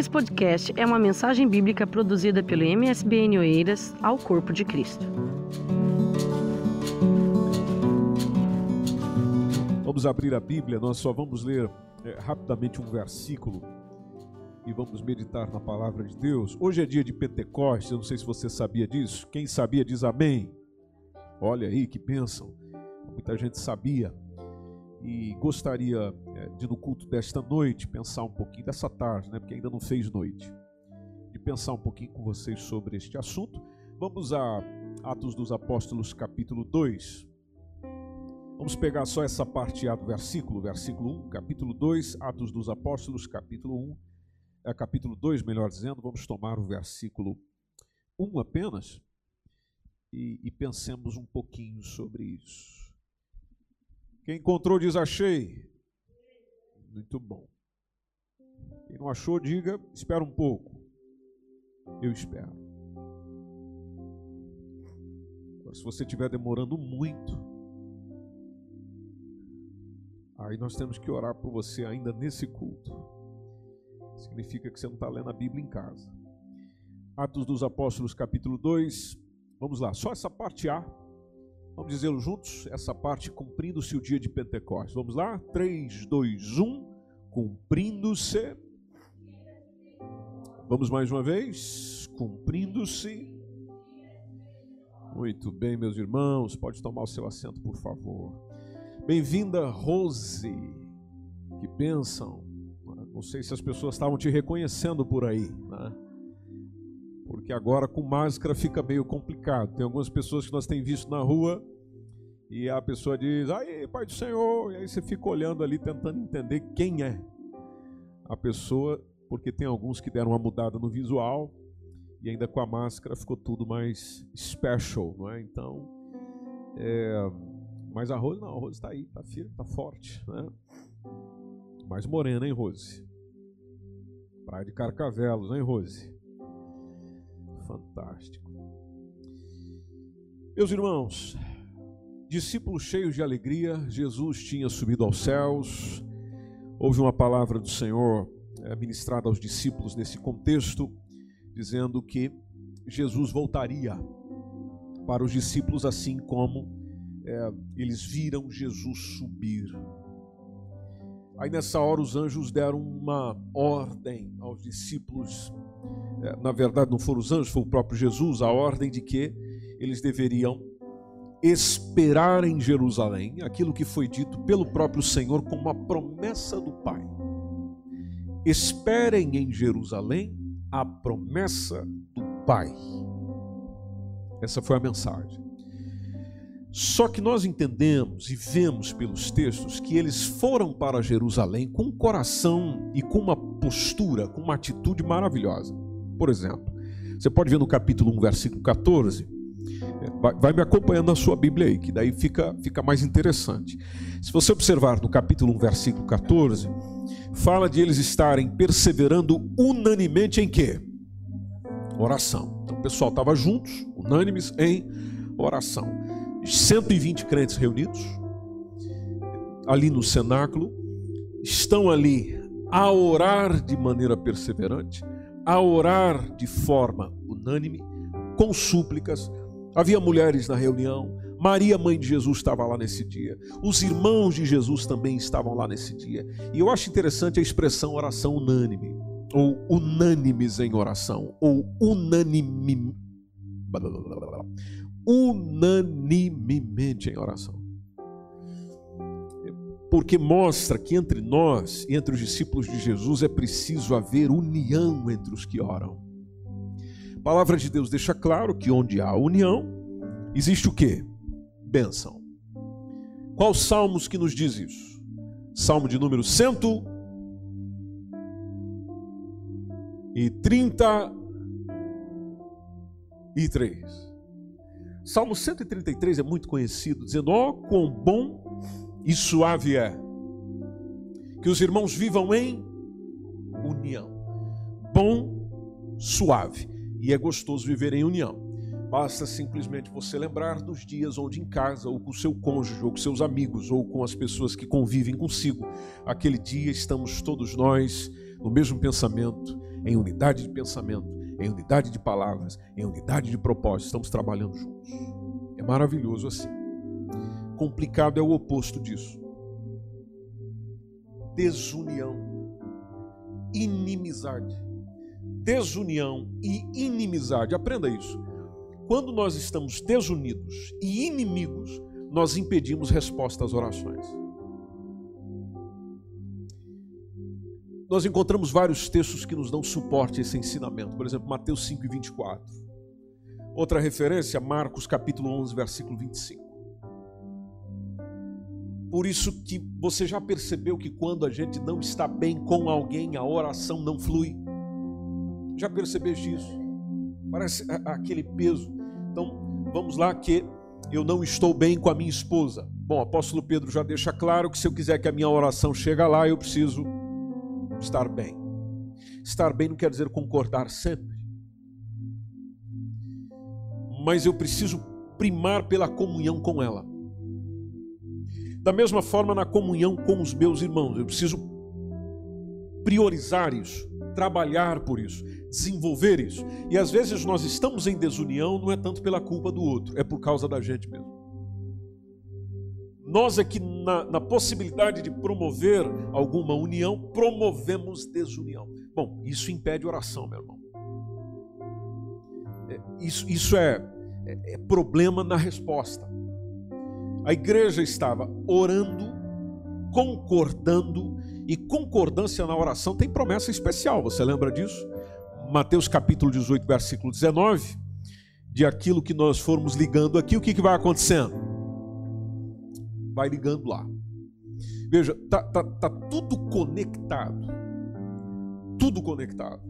Esse podcast é uma mensagem bíblica produzida pelo MSBN Oeiras ao Corpo de Cristo. Vamos abrir a Bíblia, nós só vamos ler é, rapidamente um versículo e vamos meditar na palavra de Deus. Hoje é dia de Pentecostes, eu não sei se você sabia disso. Quem sabia diz amém. Olha aí que bênção. Muita gente sabia e gostaria é, de no culto desta noite pensar um pouquinho dessa tarde, né, porque ainda não fez noite, de pensar um pouquinho com vocês sobre este assunto. Vamos a Atos dos Apóstolos, capítulo 2. Vamos pegar só essa parte A do versículo, versículo 1, capítulo 2, Atos dos Apóstolos, capítulo 1, é, capítulo 2, melhor dizendo, vamos tomar o versículo 1 apenas e, e pensemos um pouquinho sobre isso. Quem encontrou diz achei. Muito bom. Quem não achou, diga, espera um pouco. Eu espero. Agora, se você estiver demorando muito, aí nós temos que orar por você ainda nesse culto. Significa que você não está lendo a Bíblia em casa. Atos dos Apóstolos, capítulo 2. Vamos lá, só essa parte A. Vamos dizê-lo juntos, essa parte cumprindo-se o dia de Pentecostes. Vamos lá? 3, 2, 1. Cumprindo-se. Vamos mais uma vez. Cumprindo-se. Muito bem, meus irmãos. Pode tomar o seu assento, por favor. Bem-vinda, Rose. Que bênção. Não sei se as pessoas estavam te reconhecendo por aí, né? Porque agora com máscara fica meio complicado. Tem algumas pessoas que nós temos visto na rua e a pessoa diz, aí, Pai do Senhor, e aí você fica olhando ali tentando entender quem é a pessoa, porque tem alguns que deram uma mudada no visual e ainda com a máscara ficou tudo mais special, não é? Então, é, mas a Rose não, a Rose está aí, está firme, está forte, né? Mais morena, hein, Rose? Praia de Carcavelos, hein, Rose? Fantástico. Meus irmãos, discípulos cheios de alegria, Jesus tinha subido aos céus. Houve uma palavra do Senhor é, ministrada aos discípulos nesse contexto, dizendo que Jesus voltaria para os discípulos, assim como é, eles viram Jesus subir. Aí nessa hora os anjos deram uma ordem aos discípulos na verdade não foram os anjos, foi o próprio Jesus, a ordem de que eles deveriam esperar em Jerusalém aquilo que foi dito pelo próprio Senhor como uma promessa do Pai. Esperem em Jerusalém a promessa do Pai. Essa foi a mensagem. Só que nós entendemos e vemos pelos textos que eles foram para Jerusalém com um coração e com uma postura, com uma atitude maravilhosa. Por exemplo, você pode ver no capítulo 1, versículo 14. É, vai, me acompanhando na sua Bíblia aí, que daí fica, fica mais interessante. Se você observar no capítulo 1, versículo 14, fala de eles estarem perseverando unanimemente em quê? Oração. Então o pessoal estava juntos, unânimes em oração. 120 crentes reunidos ali no cenáculo, estão ali a orar de maneira perseverante, a orar de forma unânime, com súplicas. Havia mulheres na reunião, Maria, mãe de Jesus, estava lá nesse dia. Os irmãos de Jesus também estavam lá nesse dia. E eu acho interessante a expressão oração unânime, ou unânimes em oração, ou unanime, unanimemente em oração porque mostra que entre nós, entre os discípulos de Jesus, é preciso haver união entre os que oram. A palavra de Deus deixa claro que onde há união, existe o que? Bênção. Qual salmos que nos diz isso? Salmo de número 133. Salmo 133 é muito conhecido, dizendo: Ó, oh, quão bom e suave é. Que os irmãos vivam em união. Bom, suave. E é gostoso viver em união. Basta simplesmente você lembrar dos dias onde em casa, ou com seu cônjuge, ou com seus amigos, ou com as pessoas que convivem consigo, aquele dia estamos todos nós no mesmo pensamento, em unidade de pensamento, em unidade de palavras, em unidade de propósito. Estamos trabalhando juntos. É maravilhoso assim. Complicado é o oposto disso. Desunião, inimizade. Desunião e inimizade. Aprenda isso. Quando nós estamos desunidos e inimigos, nós impedimos resposta às orações. Nós encontramos vários textos que nos dão suporte a esse ensinamento. Por exemplo, Mateus 5 e 24. Outra referência, Marcos capítulo 11, versículo 25. Por isso que você já percebeu que quando a gente não está bem com alguém, a oração não flui. Já percebeste isso? Parece aquele peso. Então, vamos lá que eu não estou bem com a minha esposa. Bom, apóstolo Pedro já deixa claro que se eu quiser que a minha oração chegue lá, eu preciso estar bem. Estar bem não quer dizer concordar sempre. Mas eu preciso primar pela comunhão com ela. Da mesma forma, na comunhão com os meus irmãos, eu preciso priorizar isso, trabalhar por isso, desenvolver isso. E às vezes nós estamos em desunião, não é tanto pela culpa do outro, é por causa da gente mesmo. Nós é que na, na possibilidade de promover alguma união, promovemos desunião. Bom, isso impede oração, meu irmão. É, isso, isso é, é, é problema na resposta. A igreja estava orando, concordando, e concordância na oração tem promessa especial, você lembra disso? Mateus capítulo 18, versículo 19, de aquilo que nós formos ligando aqui, o que, que vai acontecendo? vai ligando lá. Veja, tá, tá, tá tudo conectado. Tudo conectado.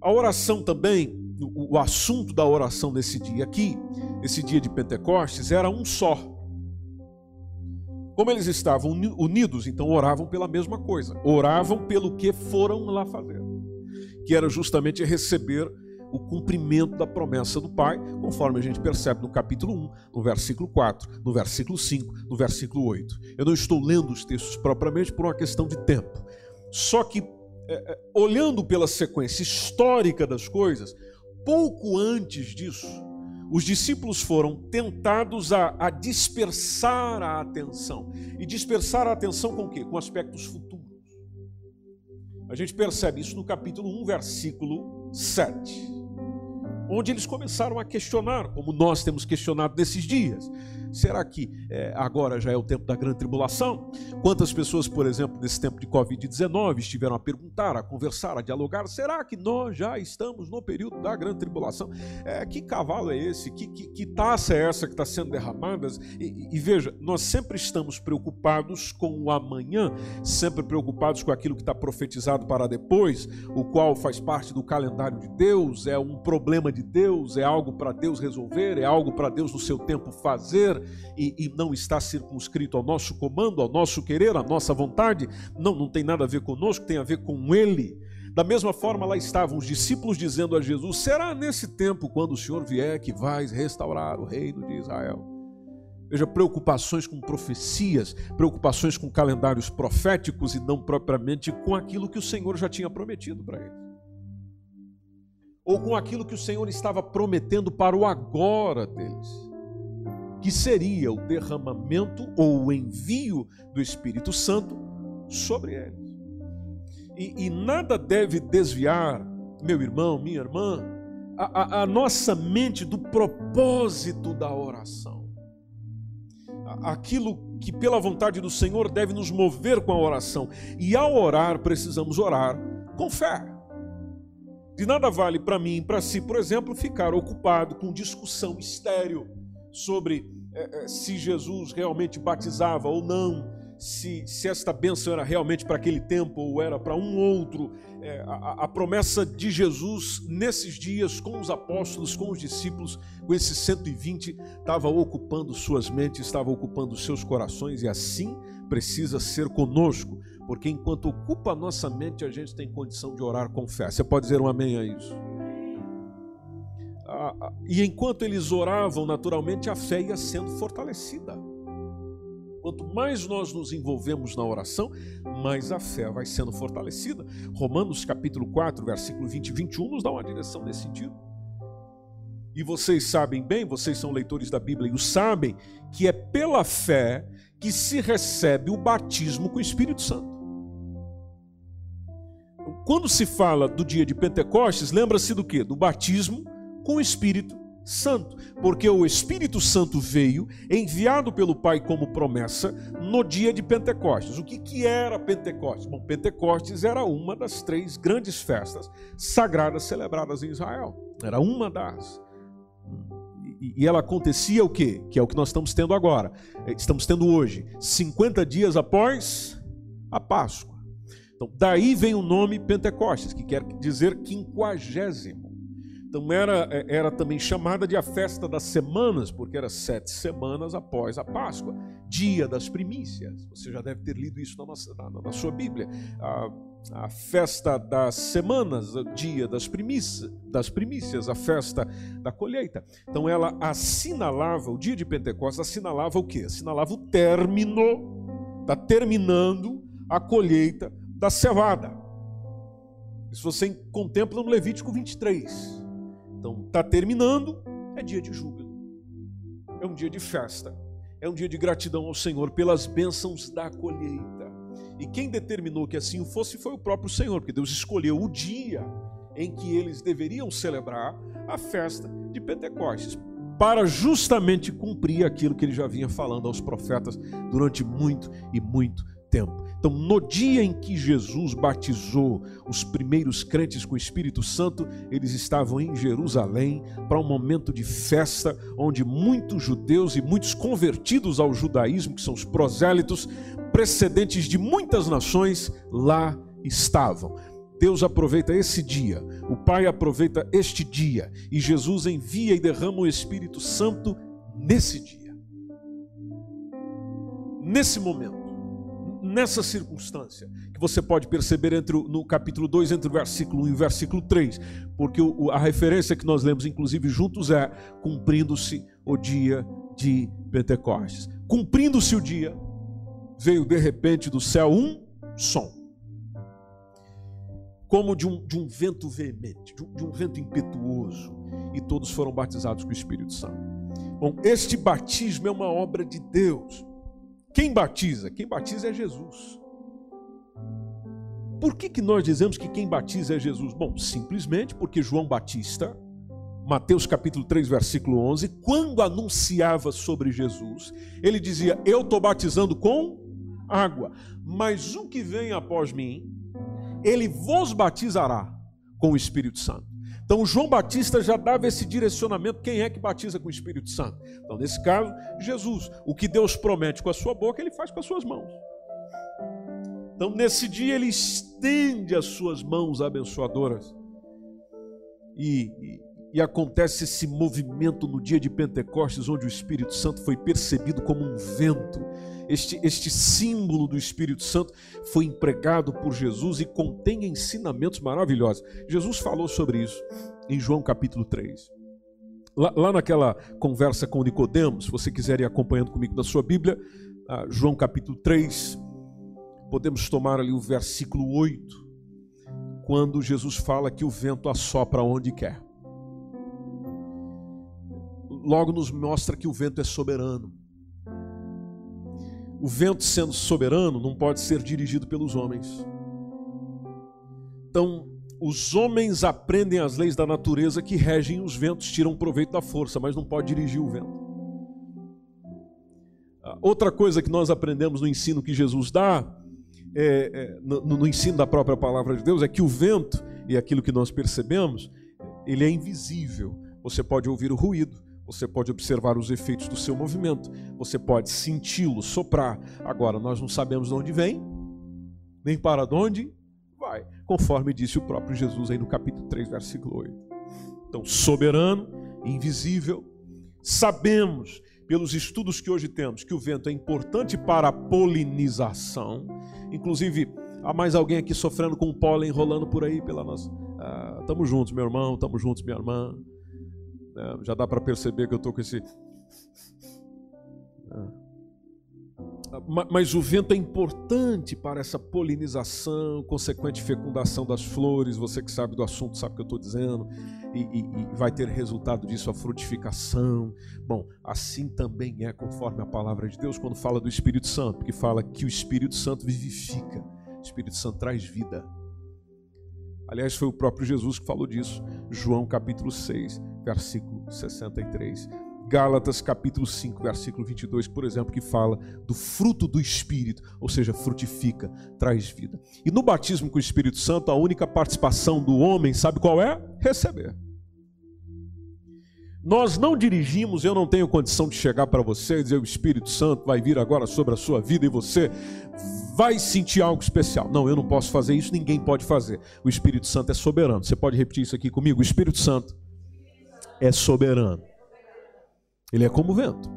A oração também, o, o assunto da oração nesse dia aqui, esse dia de Pentecostes, era um só. Como eles estavam unidos, então oravam pela mesma coisa. Oravam pelo que foram lá fazer, que era justamente receber o cumprimento da promessa do Pai, conforme a gente percebe no capítulo 1, no versículo 4, no versículo 5, no versículo 8. Eu não estou lendo os textos propriamente por uma questão de tempo. Só que, é, é, olhando pela sequência histórica das coisas, pouco antes disso, os discípulos foram tentados a, a, dispersar a atenção. E dispersar a atenção com o quê? Com aspectos futuros. A gente percebe isso no capítulo 1, versículo 7 onde eles começaram a questionar, como nós temos questionado nesses dias. Será que é, agora já é o tempo da grande tribulação? Quantas pessoas, por exemplo, nesse tempo de Covid-19 estiveram a perguntar, a conversar, a dialogar: será que nós já estamos no período da grande tribulação? É, que cavalo é esse? Que, que, que taça é essa que está sendo derramada? E, e veja, nós sempre estamos preocupados com o amanhã, sempre preocupados com aquilo que está profetizado para depois, o qual faz parte do calendário de Deus, é um problema de Deus, é algo para Deus resolver, é algo para Deus no seu tempo fazer e, e, não está circunscrito ao nosso comando, ao nosso querer, à nossa vontade. Não, não tem nada a ver conosco, tem a ver com Ele. Da mesma forma, lá estavam os discípulos dizendo a Jesus: Será nesse tempo, quando o Senhor vier, que vais restaurar o reino de Israel? Veja, preocupações com profecias, preocupações com calendários proféticos e não propriamente com aquilo que o Senhor já tinha prometido para eles ou com aquilo que o Senhor estava prometendo para o agora deles, que seria o derramamento ou o envio do Espírito Santo sobre eles. E, e nada deve desviar, meu irmão, minha irmã, a, a, a nossa mente do propósito da oração. Aquilo que, pela vontade do Senhor, deve nos mover com a oração. E ao orar, precisamos orar com fé. De nada vale para mim para si, por exemplo, ficar ocupado com discussão estéreo sobre é, se Jesus realmente batizava ou não, se, se esta bênção era realmente para aquele tempo ou era para um outro. É, a, a, promessa de Jesus nesses dias com os apóstolos, com os discípulos, com esses 120, estava ocupando suas mentes, estava ocupando seus corações e assim precisa ser conosco porque enquanto ocupa a nossa mente, a gente tem condição de orar com fé. Você pode dizer um amém a isso? Ah, ah, e enquanto eles oravam, naturalmente a fé ia sendo fortalecida. Quanto mais nós nos envolvemos na oração, mais a fé vai sendo fortalecida. Romanos capítulo 4, versículo 20 e 21 nos dá uma direção nesse sentido. E vocês sabem bem, vocês são leitores da Bíblia e o sabem, que é pela fé que se recebe o batismo com o Espírito Santo. Quando se fala do dia de Pentecostes, lembra-se do que? Do batismo com o Espírito Santo, porque o Espírito Santo veio, enviado pelo Pai como promessa, no dia de Pentecostes. O que, que era Pentecostes? Bom, Pentecostes era uma das três grandes festas sagradas celebradas em Israel. Era uma das. E ela acontecia o quê? Que é o que nós estamos tendo agora. Estamos tendo hoje, 50 dias após a Páscoa. Então, daí vem o nome Pentecostes, que quer dizer quinquagésimo. Então era, é, era também chamada de a festa das semanas, porque era sete semanas após a Páscoa, dia das primícias. Você já deve ter lido isso na, nossa, na, na sua Bíblia. A, a, festa das semanas, o dia das primícias, das primícias, a festa da colheita. Então ela assinalava, o dia de Pentecostes assinalava o quê? Assinalava o término, está terminando a colheita da cevada. Isso você contempla no Levítico 23. Então, está terminando, é dia de júbilo, é um dia de festa, é um dia de gratidão ao Senhor pelas bênçãos da colheita. E quem determinou que assim fosse foi o próprio Senhor, porque Deus escolheu o dia em que eles deveriam celebrar a festa de Pentecostes, para justamente cumprir aquilo que ele já vinha falando aos profetas durante muito e muito tempo. Então, no dia em que Jesus batizou os primeiros crentes com o Espírito Santo, eles estavam em Jerusalém para um momento de festa, onde muitos judeus e muitos convertidos ao judaísmo, que são os prosélitos, precedentes de muitas nações, lá estavam. Deus aproveita esse dia, o Pai aproveita este dia, e Jesus envia e derrama o Espírito Santo nesse dia, nesse momento nessa circunstância, que você pode perceber entre o, no capítulo 2, entre o versículo 1 e o versículo 3, porque o, a referência que nós lemos, inclusive, juntos é: cumprindo-se o dia de Pentecostes. Cumprindo-se o dia, veio de repente do céu um som, como de um, de um vento veemente, de um, de um vento impetuoso, e todos foram batizados com o Espírito Santo. Bom, este batismo é uma obra de Deus. Quem batiza? Quem batiza é Jesus. Por que, que nós dizemos que quem batiza é Jesus? Bom, simplesmente porque João Batista, Mateus capítulo 3, versículo 11, quando anunciava sobre Jesus, ele dizia: Eu estou batizando com água, mas o que vem após mim, ele vos batizará com o Espírito Santo. Então, João Batista já dava esse direcionamento: quem é que batiza com o Espírito Santo? Então, nesse caso, Jesus. O que Deus promete com a sua boca, ele faz com as suas mãos. Então, nesse dia, ele estende as suas mãos abençoadoras. E, e, e, acontece esse movimento no dia de Pentecostes, onde o Espírito Santo foi percebido como um vento este, este símbolo do Espírito Santo foi empregado por Jesus e contém ensinamentos maravilhosos. Jesus falou sobre isso em João capítulo 3. Lá, lá naquela conversa com Nicodemos, se você quiser ir acompanhando comigo na sua Bíblia, ah, João capítulo 3, podemos tomar ali o versículo 8, quando Jesus fala que o vento assopra onde quer. Logo nos mostra que o vento é soberano o vento, sendo soberano, não pode ser dirigido pelos homens. Então, os homens aprendem as leis da natureza que regem os ventos, tiram proveito da força, mas não pode dirigir o vento. Ah, outra coisa que nós aprendemos no ensino que Jesus dá, é, é, no, no ensino da própria palavra de Deus, é que o vento, e aquilo que nós percebemos, ele é invisível. Você pode ouvir o ruído, você pode observar os efeitos do seu movimento, você pode senti-lo soprar. Agora, nós não sabemos de onde vem, nem para onde vai, conforme disse o próprio Jesus aí no capítulo 3, versículo 8. Então, soberano, invisível, sabemos pelos estudos que hoje temos que o vento é importante para a polinização. Inclusive, há mais alguém aqui sofrendo com o pólen rolando por aí pela nossa. Ah, juntos, meu irmão, estamos juntos, minha irmã. É, já dá para perceber que eu estou com esse. É. mas o vento é importante para essa polinização, consequente fecundação das flores. Você que sabe do assunto sabe o que eu estou dizendo, e, e, e, vai ter resultado disso a frutificação. Bom, assim também é conforme a palavra de Deus quando fala do Espírito Santo, que fala que o Espírito Santo vivifica, o Espírito Santo traz vida. Aliás, foi o próprio Jesus que falou disso, João capítulo 6, versículo 63. Gálatas capítulo 5, versículo 22, por exemplo, que fala do fruto do Espírito, ou seja, frutifica, traz vida. E no batismo com o Espírito Santo, a única participação do homem, sabe qual é? Receber. Nós não dirigimos, eu não tenho condição de chegar para você e dizer o Espírito Santo vai vir agora sobre a sua vida e você vai sentir algo especial. Não, eu não posso fazer isso, ninguém pode fazer. O Espírito Santo é soberano. Você pode repetir isso aqui comigo? O Espírito Santo é soberano. Ele é como o vento.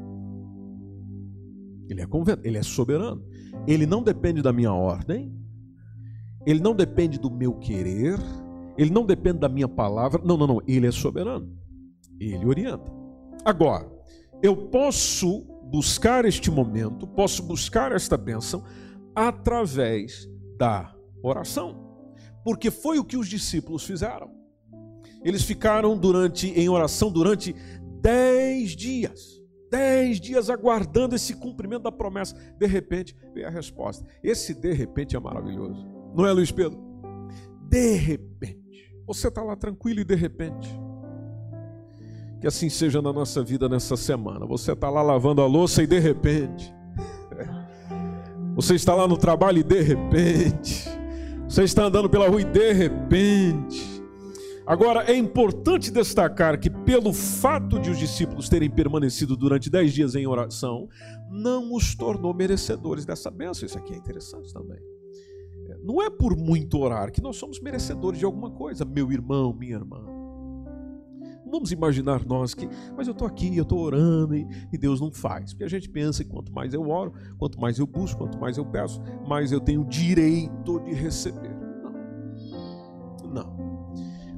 Ele é como o vento, ele é soberano. Ele não depende da minha ordem, ele não depende do meu querer, ele não depende da minha palavra. Não, não, não, ele é soberano. Ele orienta. Agora, eu posso buscar este momento, posso buscar esta bênção através da oração. Porque foi o que os discípulos fizeram. Eles ficaram durante em oração durante dez dias. Dez dias aguardando esse cumprimento da promessa. De repente, veio a resposta. Esse de repente é maravilhoso. Não é, Luiz Pedro? De repente. Você está lá tranquilo e de repente. Que assim seja na nossa vida nessa semana. Você está lá lavando a louça e de repente. Você está lá no trabalho e de repente. Você está andando pela rua e de repente. Agora, é importante destacar que, pelo fato de os discípulos terem permanecido durante dez dias em oração, não os tornou merecedores dessa bênção. Isso aqui é interessante também. Não é por muito orar que nós somos merecedores de alguma coisa, meu irmão, minha irmã. Vamos imaginar nós que, mas eu estou aqui, eu estou orando e, e, Deus não faz. Porque a gente pensa que quanto mais eu oro, quanto mais eu busco, quanto mais eu peço, mais eu tenho direito de receber.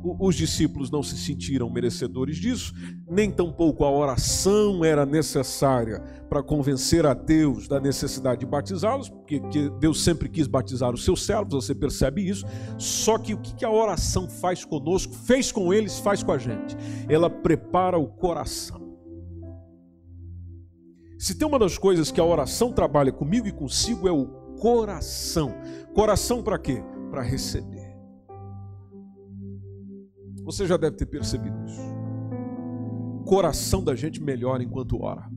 Os discípulos não se sentiram merecedores disso, nem tampouco a oração era necessária para convencer a Deus da necessidade de batizá-los, porque Deus sempre quis batizar os seus servos, você percebe isso. Só que o que a oração faz conosco, fez com eles, faz com a gente? Ela prepara o coração. Se tem uma das coisas que a oração trabalha comigo e consigo é o coração. Coração para quê? Para receber. Você já deve ter percebido isso. O coração da gente melhora enquanto ora.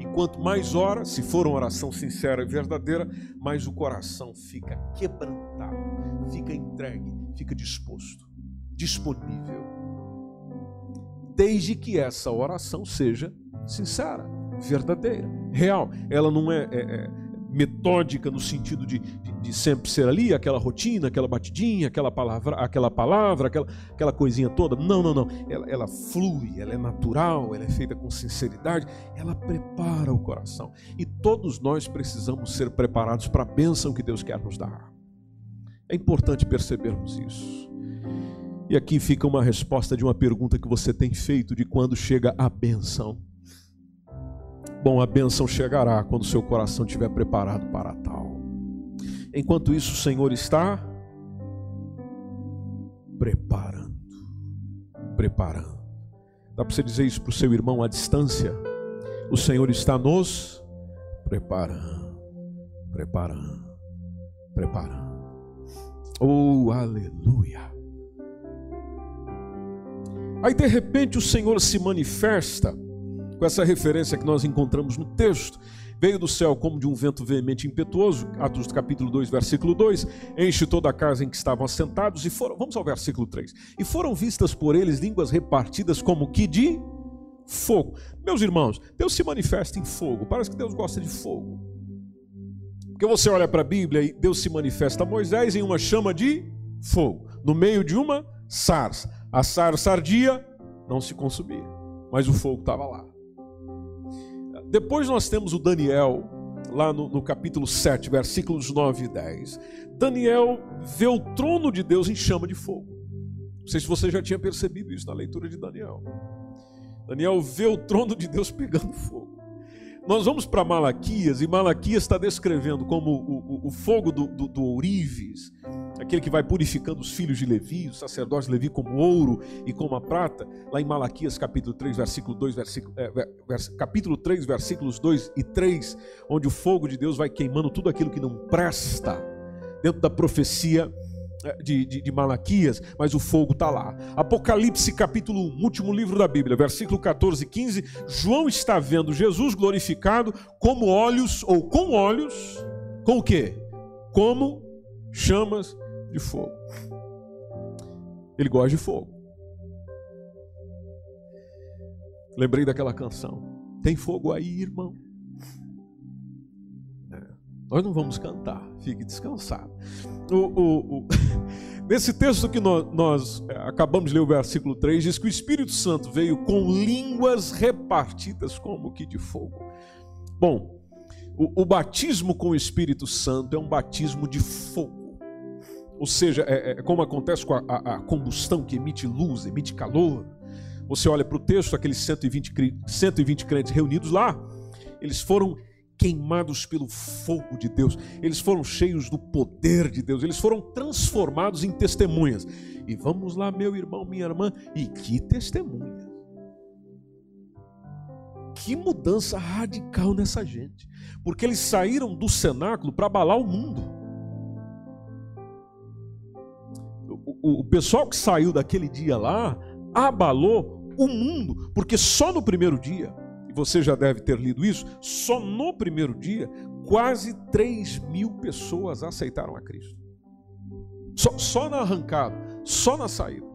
E quanto mais ora, se for uma oração sincera e verdadeira, mais o coração fica quebrantado, fica entregue, fica disposto, disponível. Desde que essa oração seja sincera, verdadeira, real. Ela não é, é, é metódica no sentido de, de, de, sempre ser ali, aquela rotina, aquela batidinha, aquela palavra, aquela palavra, aquela, aquela coisinha toda. Não, não, não. Ela, ela flui, ela é natural, ela é feita com sinceridade, ela prepara o coração. E todos nós precisamos ser preparados para a bênção que Deus quer nos dar. É importante percebermos isso. E aqui fica uma resposta de uma pergunta que você tem feito de quando chega a bênção. Bom, a bênção chegará quando seu coração estiver preparado para tal. Enquanto isso, o Senhor está preparando. Preparando. Dá para você dizer isso para o seu irmão à distância? O Senhor está nos preparando, preparando, preparando. Oh, aleluia. Aí de repente o Senhor se manifesta com essa referência que nós encontramos no texto. Veio do céu como de um vento veemente impetuoso, Atos capítulo 2, versículo 2, enche toda a casa em que estavam assentados e foram, vamos ao versículo 3. E foram vistas por eles línguas repartidas como que de fogo. Meus irmãos, Deus se manifesta em fogo. Parece que Deus gosta de fogo. Porque você olha para a Bíblia e Deus se manifesta a Moisés em uma chama de fogo, no meio de uma sarça. A sarça ardia, não se consumia, mas o fogo estava lá. Depois nós temos o Daniel, lá no, no, capítulo 7, versículos 9 e 10. Daniel vê o trono de Deus em chama de fogo. Não sei se você já tinha percebido isso na leitura de Daniel. Daniel vê o trono de Deus pegando fogo. nós vamos para Malaquias, e Malaquias está descrevendo como o, o, o fogo do, do, do, ourives, aquele que vai purificando os filhos de Levi, os sacerdotes de Levi como ouro e como a prata, lá em Malaquias capítulo 3, versículo 2, versículo, é, vers, capítulo 3, versículos 2 e 3, onde o fogo de Deus vai queimando tudo aquilo que não presta, dentro da profecia é, de, de, de, Malaquias, mas o fogo está lá. Apocalipse capítulo 1, último livro da Bíblia, versículo 14 e 15. João está vendo Jesus glorificado como olhos, ou com olhos, com o quê? Como chamas de fogo. Ele gosta de fogo. Lembrei daquela canção. Tem fogo aí, irmão? Nós não vamos cantar, fique descansado. O, o, o... Nesse texto que nós, nós, é, acabamos de ler, o versículo 3, diz que o Espírito Santo veio com línguas repartidas como que de fogo. Bom, o, o batismo com o Espírito Santo é um batismo de fogo. Ou seja, é, é como acontece com a, a, a combustão que emite luz, emite calor. Você olha para o texto, aqueles 120, 120 crentes reunidos lá, eles foram queimados pelo fogo de Deus, eles foram cheios do poder de Deus, eles foram transformados em testemunhas. E vamos lá, meu irmão, minha irmã, e que testemunha! Que mudança radical nessa gente, porque eles saíram do cenáculo para abalar o mundo. O, o, pessoal que saiu daquele dia lá abalou o mundo, porque só no primeiro dia você já deve ter lido isso, só no primeiro dia, quase 3 mil pessoas aceitaram a Cristo. Só, só na arrancada, só na saída.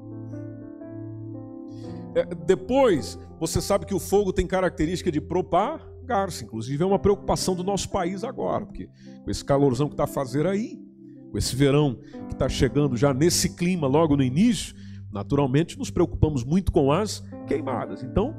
É, depois, você sabe que o fogo tem característica de propagar-se, inclusive é uma preocupação do nosso país agora, porque com esse calorzão que está fazer aí, esse verão que está chegando já nesse clima logo no início, naturalmente nos preocupamos muito com as queimadas. Então,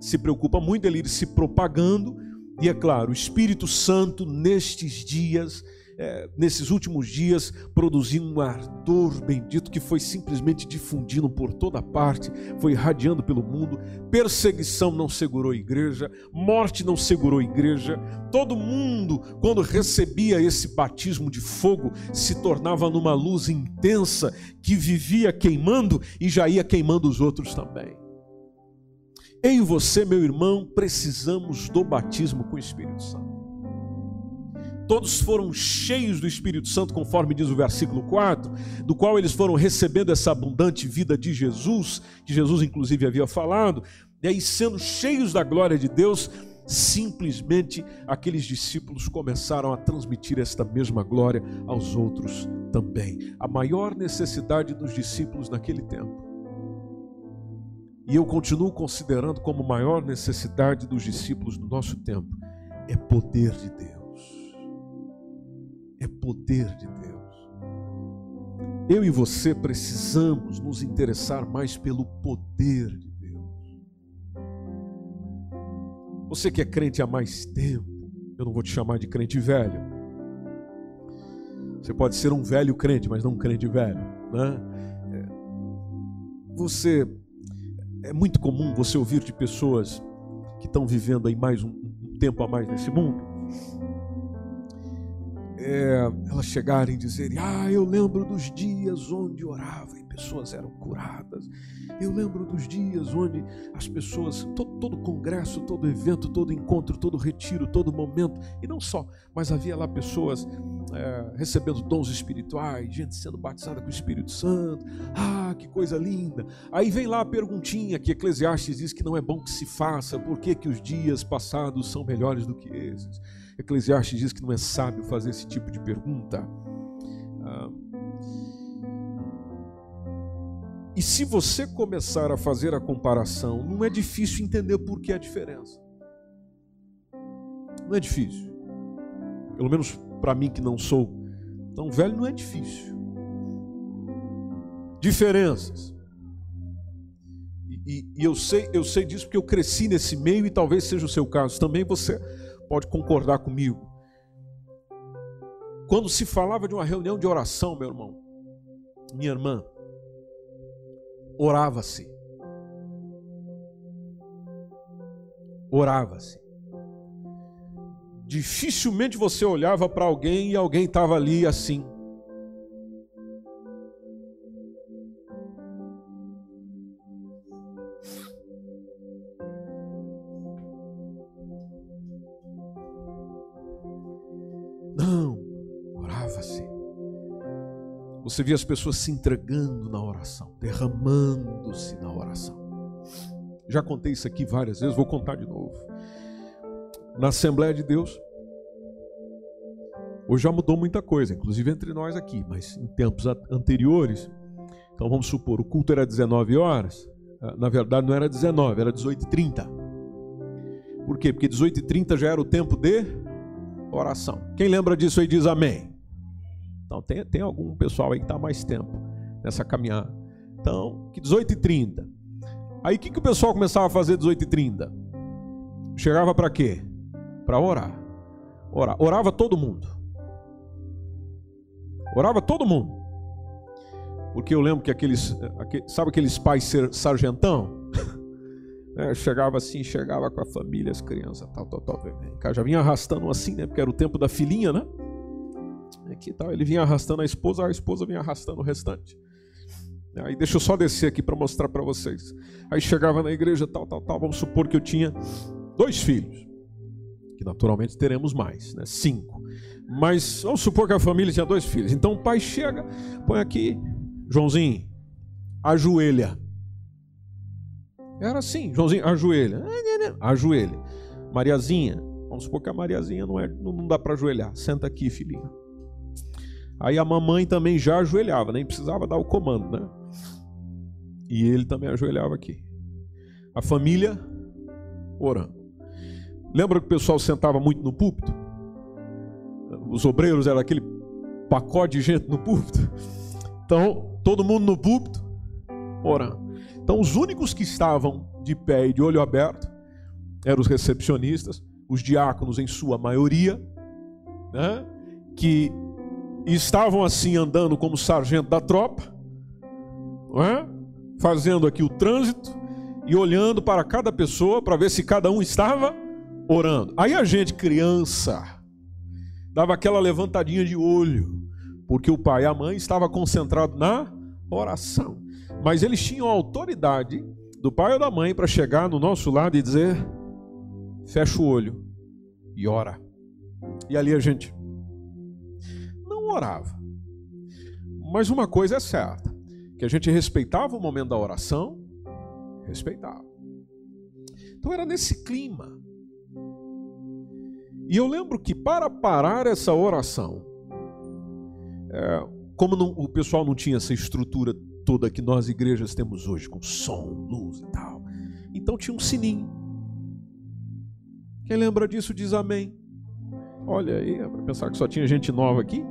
se preocupa muito ele ir se propagando, e é claro, o Espírito Santo nestes dias, é, nesses últimos dias, produzindo um ardor bendito que foi simplesmente difundindo por toda parte, foi irradiando pelo mundo. Perseguição não segurou a igreja, morte não segurou a igreja. Todo mundo, quando recebia esse batismo de fogo, se tornava numa luz intensa que vivia queimando e já ia queimando os outros também. Eu e você, meu irmão, precisamos do batismo com o Espírito Santo. Todos foram cheios do Espírito Santo, conforme diz o versículo 4, do qual eles foram recebendo essa abundante vida de Jesus, que Jesus inclusive havia falado, e aí sendo cheios da glória de Deus, simplesmente aqueles discípulos começaram a transmitir esta mesma glória aos outros também. A maior necessidade dos discípulos naquele tempo e eu continuo considerando como maior necessidade dos discípulos do nosso tempo é poder de Deus. É poder de Deus. Eu e você precisamos nos interessar mais pelo poder de Deus. Você que é crente há mais tempo, eu não vou te chamar de crente velho. Você pode ser um velho crente, mas não um crente velho, né? É. Você é muito comum você ouvir de pessoas que estão vivendo aí mais um, um tempo a mais nesse mundo, é, elas chegarem e dizerem: Ah, eu lembro dos dias onde orava e pessoas eram curadas. Eu lembro dos dias onde as pessoas, todo, todo congresso, todo evento, todo encontro, todo retiro, todo momento, e não só, mas havia lá pessoas é, recebendo dons espirituais, gente sendo batizada com o Espírito Santo. Ah, que coisa linda! Aí vem lá a perguntinha que Eclesiastes diz que não é bom que se faça, por que, que os dias passados são melhores do que esses? Eclesiastes diz que não é sábio fazer esse tipo de pergunta. Ah, e se você começar a fazer a comparação, não é difícil entender por que a diferença. Não é difícil. Pelo menos para mim que não sou tão velho, não é difícil. Diferenças. E, e, eu sei, eu sei disso porque eu cresci nesse meio e talvez seja o seu caso também. Você pode concordar comigo. Quando se falava de uma reunião de oração, meu irmão, minha irmã, orava-se. Orava-se. dificilmente você olhava para alguém e alguém estava ali assim. Não, orava-se. Você via as pessoas se entregando na oração, derramando-se na oração. Já contei isso aqui várias vezes, vou contar de novo. Na Assembleia de Deus, hoje já mudou muita coisa, inclusive entre nós aqui, mas em tempos anteriores, então vamos supor, o culto era 19 horas, ah, na verdade não era 19, era 18h30. Por quê? Porque 18h30 já era o tempo de oração. Quem lembra disso aí diz amém. Então tem, tem algum pessoal aí que está mais tempo nessa caminhada. Então, que 18h30. Aí o que, que o pessoal começava a fazer 18h30? Chegava para quê? Para orar. orar. Orava todo mundo. Orava todo mundo. Porque eu lembro que aqueles, sabe aqueles pais sargentão? É, chegava assim, chegava com a família, as crianças, tal, tal, tal. Já vinha arrastando assim, né? Porque era o tempo da filhinha, né? Aqui, tal. Ele vinha arrastando a esposa, a esposa vinha arrastando o restante. Aí deixa eu só descer aqui para mostrar para vocês. Aí chegava na igreja, tal, tal, tal. Vamos supor que eu tinha dois filhos, que naturalmente teremos mais, né? Cinco. Mas vamos supor que a família tinha dois filhos. Então o pai chega, põe aqui, Joãozinho, ajoelha. Era assim, Joãozinho, ajoelha. Ajoelha. Mariazinha, vamos supor que a Mariazinha não, é, não dá para ajoelhar. Senta aqui, filhinha. Aí a mamãe também já ajoelhava, nem precisava dar o comando, né? E ele também ajoelhava aqui. A família orando. Lembra que o pessoal sentava muito no púlpito? Os obreiros eram aquele pacote de gente no púlpito. Então, todo mundo no púlpito orando. Então, os únicos que estavam de pé e de olho aberto eram os recepcionistas, os diáconos em sua maioria, né? que estavam assim andando como sargento da tropa, é? fazendo aqui o trânsito e olhando para cada pessoa para ver se cada um estava orando. Aí a gente, criança, dava aquela levantadinha de olho, porque o pai e a mãe estavam concentrados na oração. Mas eles tinham autoridade do pai ou da mãe para chegar no nosso lado e dizer: fecha o olho e ora. E ali a gente não orava. Mas uma coisa é certa, que a gente respeitava o momento da oração, respeitava. Então era nesse clima. E eu lembro que para parar essa oração, é, como não, o pessoal não tinha essa estrutura toda que nós igrejas temos hoje, com som, luz e tal, então tinha um sininho. Quem lembra disso diz amém. Olha aí, para pensar que só tinha gente nova aqui.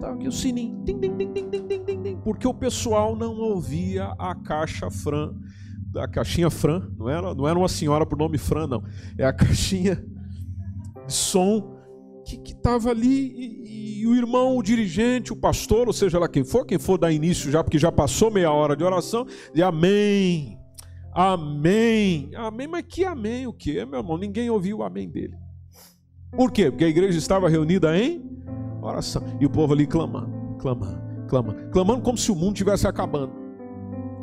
Tá aqui o sininho. Porque o pessoal não ouvia a caixa Fran, a caixinha Fran, não era, não era uma senhora por nome Fran, não. É a caixinha de som que estava ali e, e, o irmão, o dirigente, o pastor, ou seja lá quem for, quem for dar início já, porque já passou meia hora de oração, de amém, amém, amém, mas que amém o que, meu irmão? Ninguém ouviu o amém dele. Por quê? Porque a igreja estava reunida em oração. E o povo ali clamando, clamando, clamando, clamando como se o mundo estivesse acabando.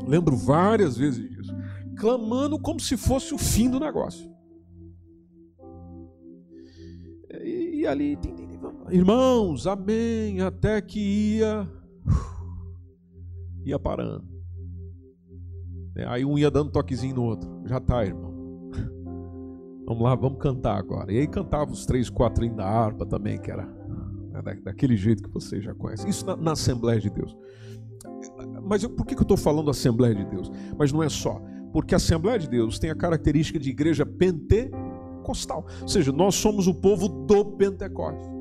Lembro várias vezes disso. Clamando como se fosse o fim do negócio. E, e ali, irmãos, amém, até que ia, ia parando. Aí um ia dando toquezinho no outro. Já tá, irmão. Vamos lá, vamos cantar agora. E aí cantava os três, quatro da harpa também, que era né, daquele jeito que vocês já conhecem. Isso na, na Assembleia de Deus. Mas eu, por que, que eu estou falando Assembleia de Deus? Mas não é só. Porque a Assembleia de Deus tem a característica de igreja pentecostal. Ou seja, nós somos o povo do Pentecostes.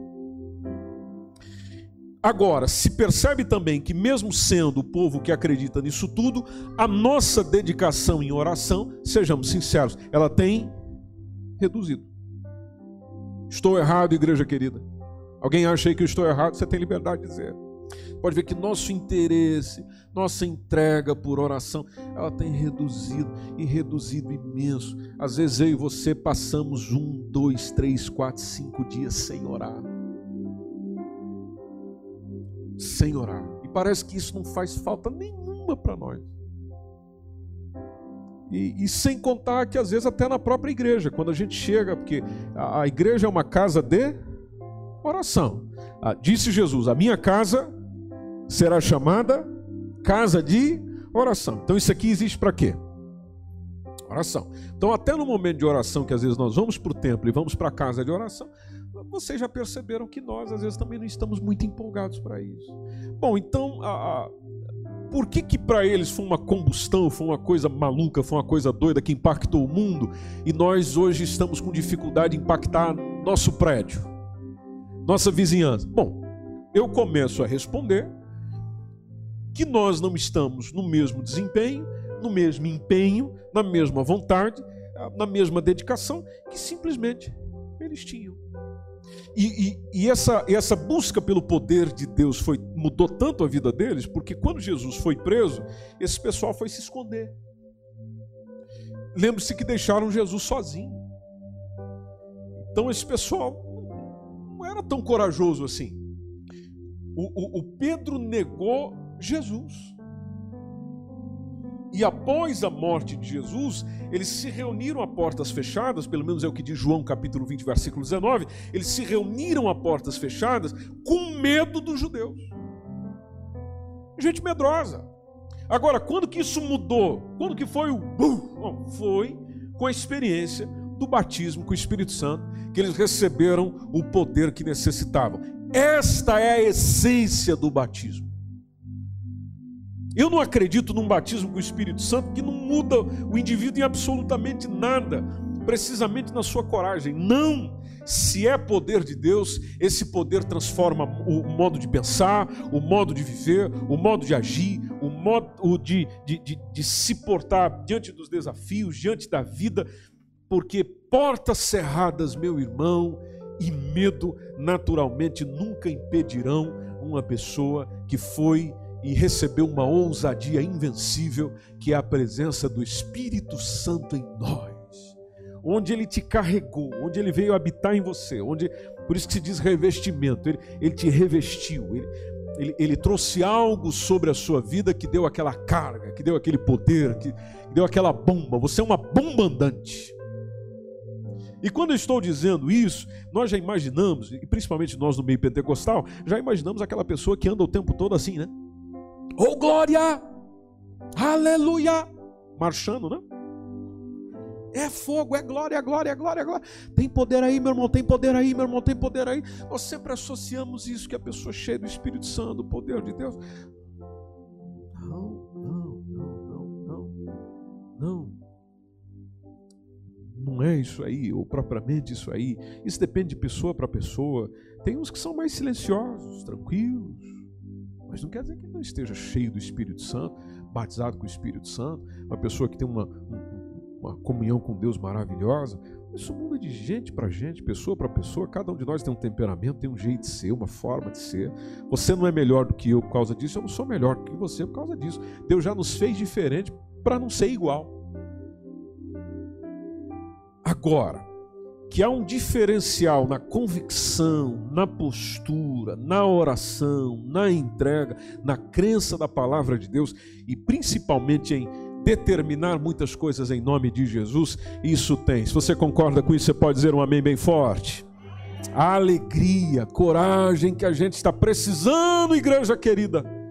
Agora, se percebe também que, mesmo sendo o povo que acredita nisso tudo, a nossa dedicação em oração, sejamos sinceros, ela tem reduzido. Estou errado, igreja querida. Alguém acha aí que eu estou errado, você tem liberdade de dizer. Pode ver que nosso interesse, nossa entrega por oração, ela tem reduzido e reduzido imenso. Às vezes eu e você passamos um, dois, três, quatro, cinco dias sem orar. Sem orar. E parece que isso não faz falta nenhuma para nós. E, e, sem contar que às vezes até na própria igreja, quando a gente chega, porque a, a igreja é uma casa de oração. Ah, disse Jesus: A minha casa será chamada casa de oração. Então isso aqui existe para quê? Oração. Então, até no momento de oração, que às vezes nós vamos para o templo e vamos para a casa de oração, vocês já perceberam que nós, às vezes, também não estamos muito empolgados para isso. Bom, então, a, a, por que que para eles foi uma combustão, foi uma coisa maluca, foi uma coisa doida que impactou o mundo e nós hoje estamos com dificuldade de impactar nosso prédio, nossa vizinhança? Bom, eu começo a responder que nós não estamos no mesmo desempenho, no mesmo empenho, na mesma vontade, na mesma dedicação que simplesmente eles tinham. E, e, e, essa, essa busca pelo poder de Deus foi, mudou tanto a vida deles, porque quando Jesus foi preso, esse pessoal foi se esconder. Lembre-se que deixaram Jesus sozinho. Então esse pessoal não era tão corajoso assim. O, o, o Pedro negou Jesus. E após a morte de Jesus, eles se reuniram a portas fechadas, pelo menos é o que diz João capítulo 20, versículo 19, eles se reuniram a portas fechadas com medo dos judeus. Gente medrosa. Agora, quando que isso mudou? Quando que foi o Bom, foi com a experiência do batismo com o Espírito Santo, que eles receberam o poder que necessitavam. Esta é a essência do batismo. Eu não acredito num batismo com o Espírito Santo que não muda o indivíduo em absolutamente nada, precisamente na sua coragem. Não! Se é poder de Deus, esse poder transforma o modo de pensar, o modo de viver, o modo de agir, o modo de, de, de, de se portar diante dos desafios, diante da vida, porque portas cerradas, meu irmão, e medo naturalmente nunca impedirão uma pessoa que foi e recebeu uma ousadia invencível, que é a presença do Espírito Santo em nós. Onde ele te carregou, onde ele veio habitar em você, onde por isso que se diz revestimento, ele, ele te revestiu, ele, ele, ele, trouxe algo sobre a sua vida que deu aquela carga, que deu aquele poder, que, que deu aquela bomba. Você é uma bomba andante. E quando eu estou dizendo isso, nós já imaginamos, e principalmente nós no meio pentecostal, já imaginamos aquela pessoa que anda o tempo todo assim, né? Oh glória! Aleluia! Marchando, né? É fogo, é glória, glória, glória, glória. Tem poder aí, meu irmão, tem poder aí, meu irmão, tem poder aí. Nós sempre associamos isso, que a pessoa cheia do Espírito Santo, do poder de Deus. Não, não, não, não, não. Não. Não é isso aí, ou propriamente isso aí. Isso depende de pessoa para pessoa. Tem uns que são mais silenciosos, tranquilos mas não quer dizer que não esteja cheio do Espírito Santo, batizado com o Espírito Santo, uma pessoa que tem uma, uma comunhão com Deus maravilhosa. Isso muda de gente para gente, pessoa para pessoa. Cada um de nós tem um temperamento, tem um jeito de ser, uma forma de ser. Você não é melhor do que eu por causa disso, eu não sou melhor do que você por causa disso. Deus já nos fez diferente para não ser igual. Agora, que há um diferencial na convicção, na postura, na oração, na entrega, na crença da palavra de Deus e principalmente em determinar muitas coisas em nome de Jesus, isso tem. Se você concorda com isso, você pode dizer um amém bem forte. A alegria, coragem que a gente está precisando, igreja querida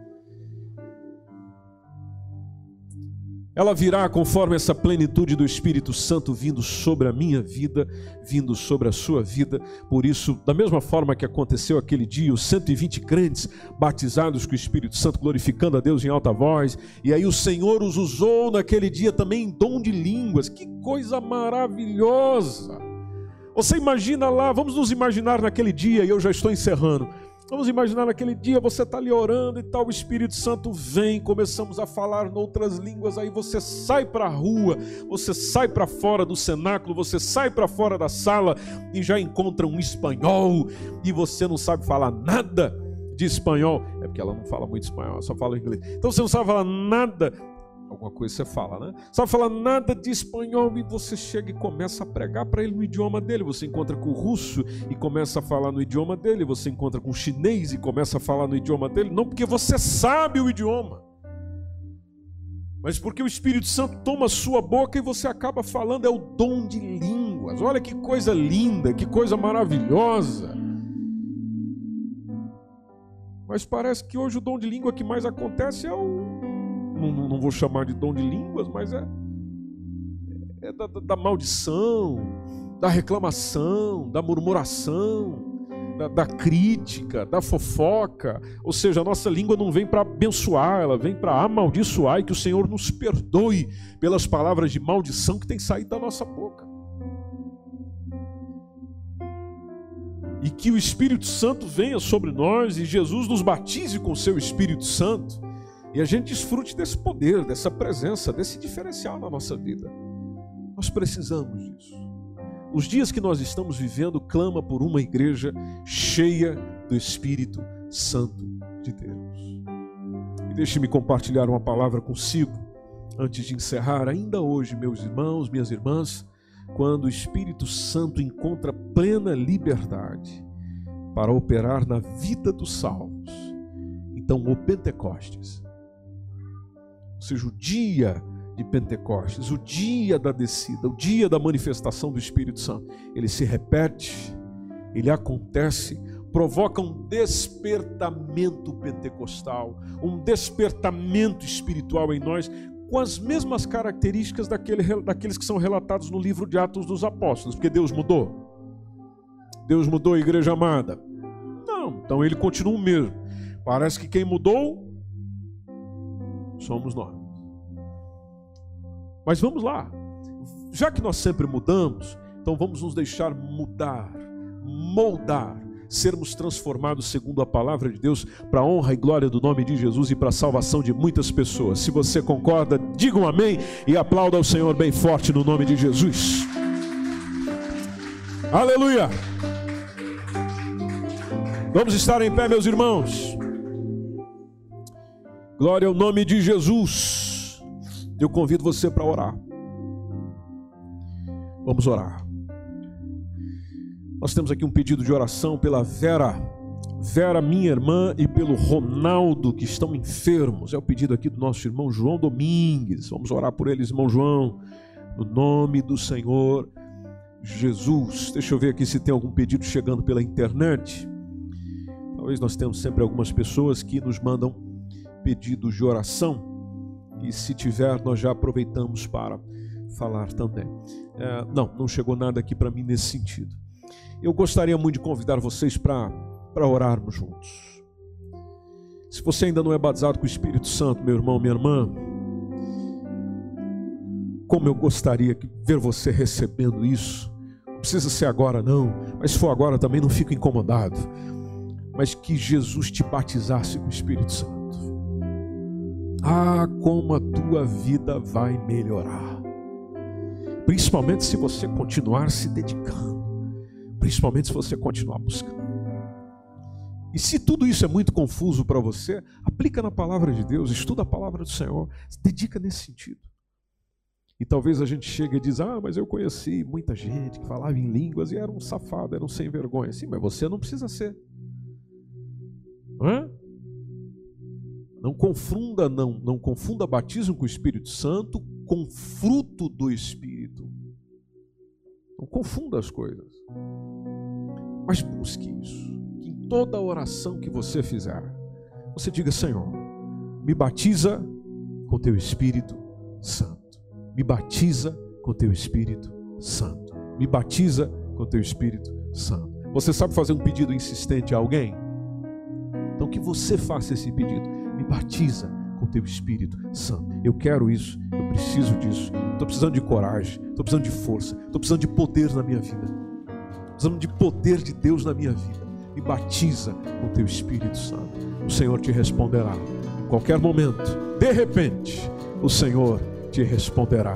Ela virá conforme essa plenitude do Espírito Santo vindo sobre a minha vida, vindo sobre a sua vida. Por isso, da mesma forma que aconteceu aquele dia, os 120 crentes batizados com o Espírito Santo, glorificando a Deus em alta voz, e aí o Senhor os usou naquele dia também em dom de línguas. Que coisa maravilhosa! Você imagina lá, vamos nos imaginar naquele dia, e eu já estou encerrando Vamos imaginar naquele dia você está ali orando e tal, o Espírito Santo vem, começamos a falar noutras línguas, aí você sai para a rua, você sai para fora do cenáculo, você sai para fora da sala e já encontra um espanhol e você não sabe falar nada de espanhol. É porque ela não fala muito espanhol, ela só fala inglês. Então você não sabe falar nada alguma coisa você fala, né? Sabe falar nada de espanhol e você chega e começa a pregar para ele no idioma dele. Você encontra com o russo e começa a falar no idioma dele. Você encontra com o chinês e começa a falar no idioma dele. Não porque você sabe o idioma, mas porque o Espírito Santo toma a sua boca e você acaba falando. É o dom de línguas. Olha que coisa linda, que coisa maravilhosa. Mas parece que hoje o dom de língua que mais acontece é o não, não vou chamar de dom de línguas, mas é, é da, da maldição, da reclamação, da murmuração, da, da, crítica, da fofoca. Ou seja, a nossa língua não vem para abençoar, ela vem para amaldiçoar e que o Senhor nos perdoe pelas palavras de maldição que tem saído da nossa boca. E que o Espírito Santo venha sobre nós e Jesus nos batize com o seu Espírito Santo e a gente desfrute desse poder, dessa presença, desse diferencial na nossa vida. Nós precisamos disso. Os dias que nós estamos vivendo clama por uma igreja cheia do Espírito Santo de Deus. E deixe-me compartilhar uma palavra consigo antes de encerrar ainda hoje, meus irmãos, minhas irmãs, quando o Espírito Santo encontra plena liberdade para operar na vida dos salvos. Então, o Pentecostes ou seja, o dia de Pentecostes, o dia da descida, o dia da manifestação do Espírito Santo, ele se repete, ele acontece, provoca um despertamento pentecostal, um despertamento espiritual em nós, com as mesmas características daquele, daqueles que são relatados no livro de Atos dos Apóstolos, porque Deus mudou. Deus mudou a igreja amada. Não, então ele continua o mesmo. Parece que quem mudou somos nós. Mas vamos lá. Já que nós sempre mudamos, então vamos nos deixar mudar, moldar, sermos transformados segundo a palavra de Deus para a honra e glória do nome de Jesus e para a salvação de muitas pessoas. Se você concorda, diga um amém e aplauda ao Senhor bem forte no nome de Jesus. Aleluia! Vamos estar em pé, meus irmãos. Glória ao nome de Jesus. Eu convido você para orar. Vamos orar. Nós temos aqui um pedido de oração pela Vera, Vera, minha irmã, e pelo Ronaldo, que estão enfermos. É o pedido aqui do nosso irmão João Domingues. Vamos orar por eles, irmão João, no nome do Senhor Jesus. Deixa eu ver aqui se tem algum pedido chegando pela internet. Talvez nós temos sempre algumas pessoas que nos mandam pedidos de oração e se tiver, nós já aproveitamos para falar também. É, não, não chegou nada aqui para mim nesse sentido. Eu gostaria muito de convidar vocês para orarmos juntos. Se você ainda não é batizado com o Espírito Santo, meu irmão, minha irmã, como eu gostaria de ver você recebendo isso. Não precisa ser agora, não, mas se for agora também não fico incomodado. Mas que Jesus te batizasse com o Espírito Santo. Ah, como a tua vida vai melhorar. Principalmente se você continuar se dedicando. Principalmente se você continuar buscando. E se tudo isso é muito confuso para você, aplica na palavra de Deus, estuda a palavra do Senhor, se dedica nesse sentido. E talvez a gente chegue e diz: Ah, mas eu conheci muita gente que falava em línguas e era um safado, era um sem vergonha. Sim, mas você não precisa ser. Não é? Não confunda, não, não confunda batismo com o Espírito Santo com fruto do Espírito. Não confunda as coisas. Mas busque isso. Que em toda oração que você fizer, você diga: Senhor, me batiza com teu Espírito Santo. Me batiza com teu Espírito Santo. Me batiza com teu Espírito Santo. Você sabe fazer um pedido insistente a alguém? Então que você faça esse pedido me batiza com teu Espírito Santo. Eu quero isso, eu preciso disso. Estou precisando de coragem, estou precisando de força, estou precisando de poder na minha vida. Precisando de poder de Deus na minha vida. Me batiza com teu Espírito Santo. O Senhor te responderá. Em qualquer momento, de repente, o Senhor te responderá.